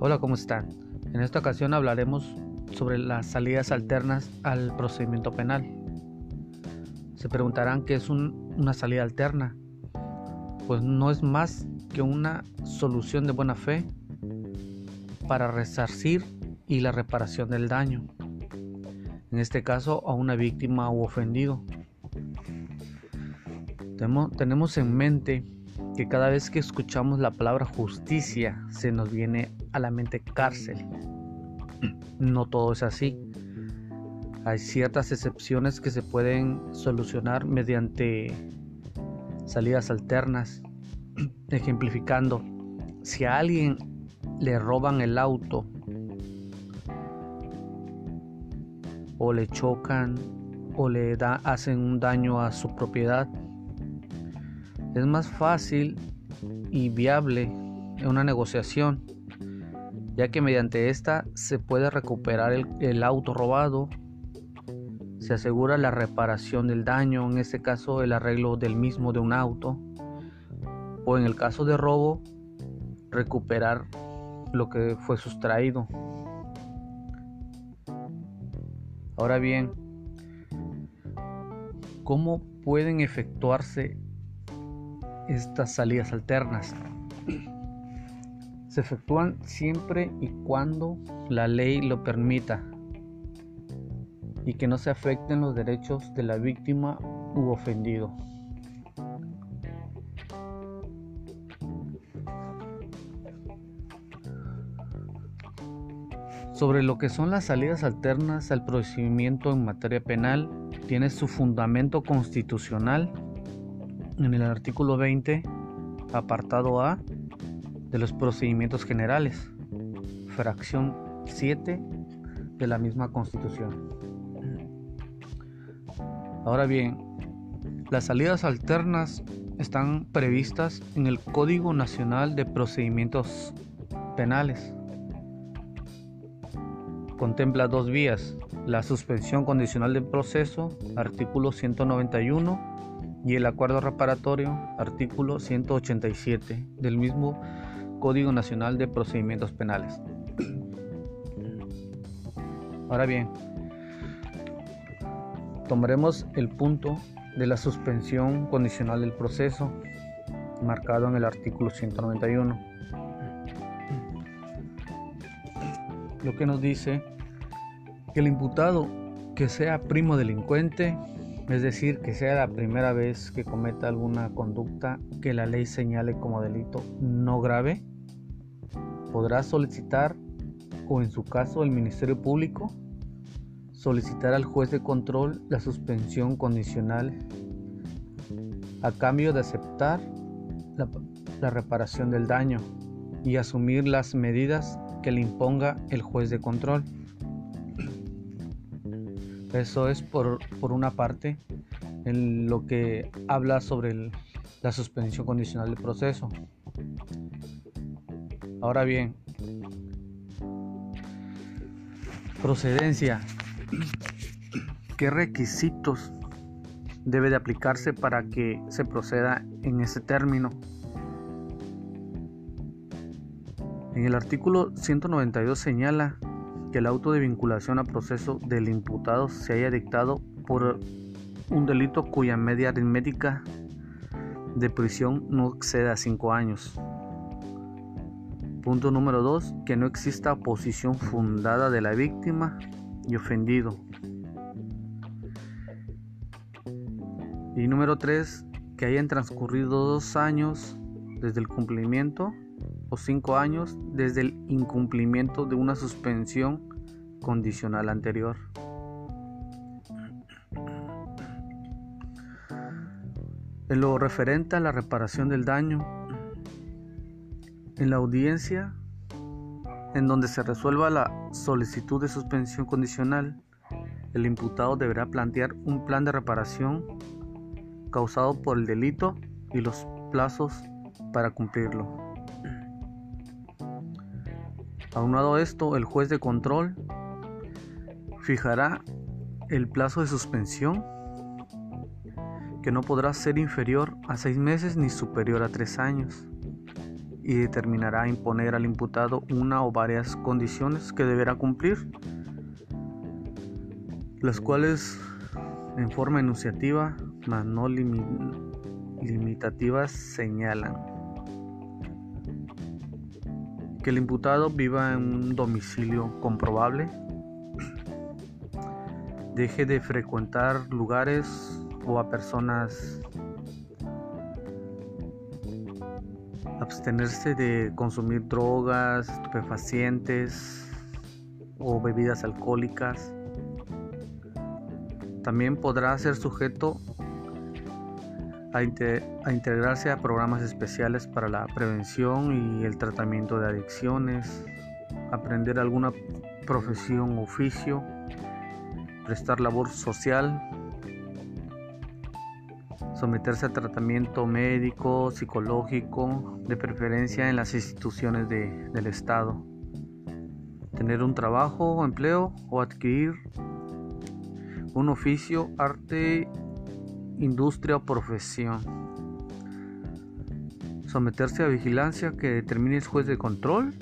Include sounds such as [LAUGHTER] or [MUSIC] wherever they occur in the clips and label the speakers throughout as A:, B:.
A: Hola, ¿cómo están? En esta ocasión hablaremos sobre las salidas alternas al procedimiento penal. Se preguntarán qué es una salida alterna. Pues no es más que una solución de buena fe para resarcir y la reparación del daño. En este caso a una víctima u ofendido. Tenemos en mente que cada vez que escuchamos la palabra justicia se nos viene a la mente cárcel. No todo es así. Hay ciertas excepciones que se pueden solucionar mediante salidas alternas. [CLEARS THROAT] Ejemplificando, si a alguien le roban el auto o le chocan o le da, hacen un daño a su propiedad, es más fácil y viable en una negociación, ya que mediante esta se puede recuperar el, auto robado, se asegura la reparación del daño, en este caso el arreglo del mismo de un auto, o en el caso de robo, recuperar lo que fue sustraído. Ahora bien, ¿cómo pueden efectuarse estas salidas alternas se efectúan siempre y cuando la ley lo permita y que no se afecten los derechos de la víctima u ofendido. Sobre lo que son las salidas alternas al procedimiento en materia penal, tiene su fundamento constitucional en el artículo 20, apartado A, de los procedimientos generales, fracción 7 de la misma Constitución. Ahora bien, las salidas alternas están previstas en el Código Nacional de Procedimientos Penales. Contempla dos vías, la suspensión condicional del proceso, artículo 191, y el acuerdo reparatorio, artículo 187 del mismo Código Nacional de Procedimientos Penales. Ahora bien, tomaremos el punto de la suspensión condicional del proceso marcado en el artículo 191. Lo que nos dice que el imputado que sea primo delincuente es decir, que sea la primera vez que cometa alguna conducta que la ley señale como delito no grave, podrá solicitar, o en su caso el Ministerio Público, solicitar al juez de control la suspensión condicional a cambio de aceptar la, reparación del daño y asumir las medidas que le imponga el juez de control. Eso es por, una parte en lo que habla sobre la suspensión condicional del proceso. Ahora bien, procedencia. ¿Qué requisitos debe de aplicarse para que se proceda en ese término? En el artículo 192 señala que el auto de vinculación a proceso del imputado se haya dictado por un delito cuya media aritmética de prisión no exceda 5 años. Punto número 2. Que no exista oposición fundada de la víctima y ofendido. Y número 3. Que hayan transcurrido dos años desde el cumplimiento o cinco años desde el incumplimiento de una suspensión condicional anterior. En lo referente a la reparación del daño, en la audiencia en donde se resuelva la solicitud de suspensión condicional, el imputado deberá plantear un plan de reparación causado por el delito y los plazos para cumplirlo. Aunado esto, el juez de control fijará el plazo de suspensión que no podrá ser inferior a seis meses ni superior a tres años y determinará imponer al imputado una o varias condiciones que deberá cumplir, las cuales en forma enunciativa, mas no limitativas, señalan. Que el imputado viva en un domicilio comprobable, deje de frecuentar lugares o a personas abstenerse de consumir drogas, estupefacientes o bebidas alcohólicas. También podrá ser sujeto a, integrarse a programas especiales para la prevención y el tratamiento de adicciones, aprender alguna profesión oficio, prestar labor social, someterse a tratamiento médico, psicológico, de preferencia en las instituciones del Estado, tener un trabajo o empleo o adquirir un oficio, arte, industria o profesión. Someterse a vigilancia que determine el juez de control,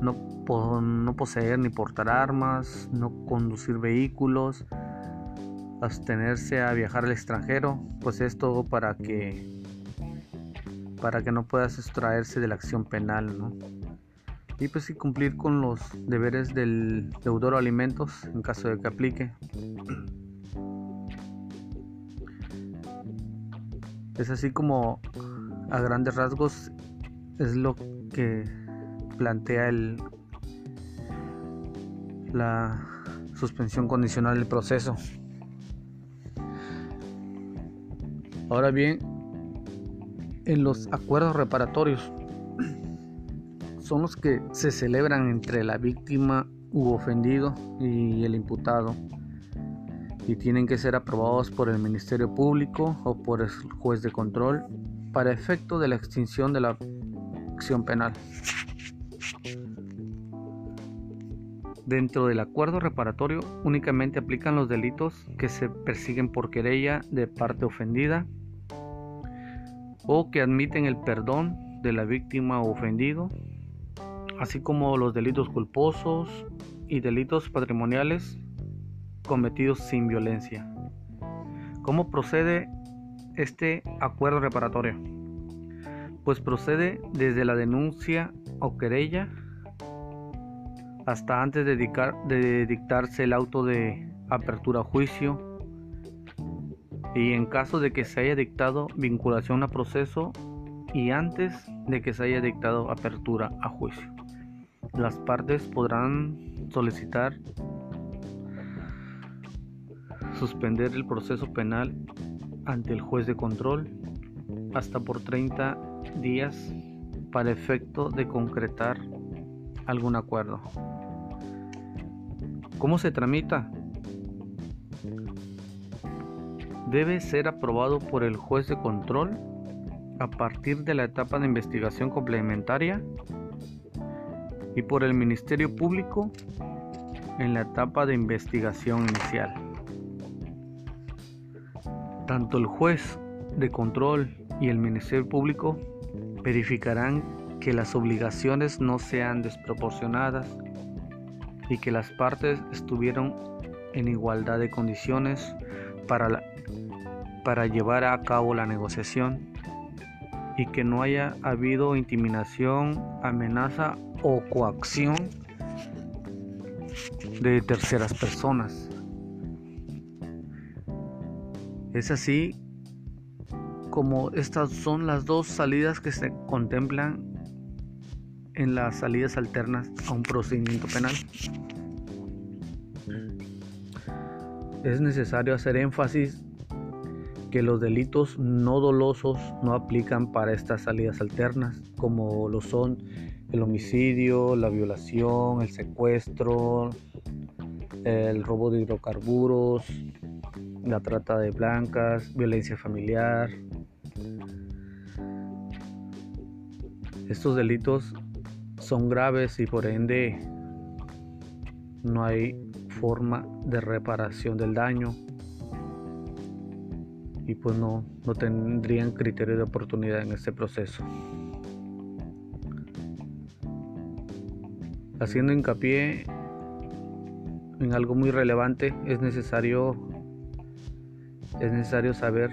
A: no poseer ni portar armas, no conducir vehículos, abstenerse a viajar al extranjero, pues esto para que para que no pueda sustraerse de la acción penal, ¿no? Y pues sí cumplir con los deberes del deudor alimentos en caso de que aplique. Es así como a grandes rasgos es lo que plantea el la suspensión condicional del proceso. Ahora bien, en los acuerdos reparatorios son los que se celebran entre la víctima u ofendido y el imputado y tienen que ser aprobados por el Ministerio Público o por el juez de control para efecto de la extinción de la acción penal. Dentro del acuerdo reparatorio únicamente aplican los delitos que se persiguen por querella de parte ofendida o que admiten el perdón de la víctima o ofendido, así como los delitos culposos y delitos patrimoniales cometidos sin violencia. ¿Cómo procede este acuerdo reparatorio? Pues procede desde la denuncia o querella hasta antes de, de dictarse el auto de apertura a juicio y en caso de que se haya dictado vinculación a proceso y antes de que se haya dictado apertura a juicio. Las partes podrán solicitar suspender el proceso penal ante el juez de control hasta por 30 días para efecto de concretar algún acuerdo. ¿Cómo se tramita? Debe ser aprobado por el juez de control a partir de la etapa de investigación complementaria y por el Ministerio Público en la etapa de investigación inicial. Tanto el juez de control y el Ministerio Público verificarán que las obligaciones no sean desproporcionadas y que las partes estuvieron en igualdad de condiciones para la para llevar a cabo la negociación y que no haya habido intimidación, amenaza o coacción de terceras personas. Es así como estas son las dos salidas que se contemplan en las salidas alternas a un procedimiento penal. Es necesario hacer énfasis que los delitos no dolosos no aplican para estas salidas alternas, como lo son el homicidio, la violación, el secuestro, el robo de hidrocarburos, la trata de blancas, violencia familiar. Estos delitos son graves y por ende no hay forma de reparación del daño y pues no, no tendrían criterio de oportunidad en este proceso. haciendo hincapié en algo muy relevante, es necesario es necesario saber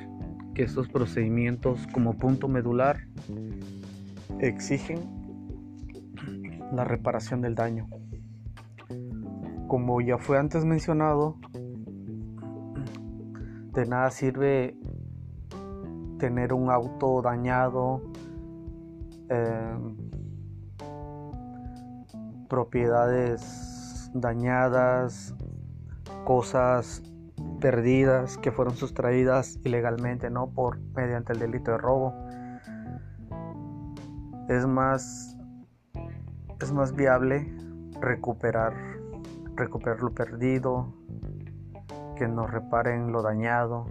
A: que estos procedimientos como punto medular exigen la reparación del daño. Como ya fue antes mencionado, de nada sirve tener un auto dañado, em, propiedades dañadas, cosas perdidas que fueron sustraídas ilegalmente, no por mediante el delito de robo. Es más es más viable recuperar recuperar lo perdido, que nos reparen lo dañado.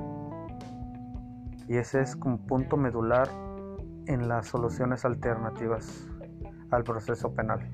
A: Y ese es un punto medular en las soluciones alternativas al proceso penal.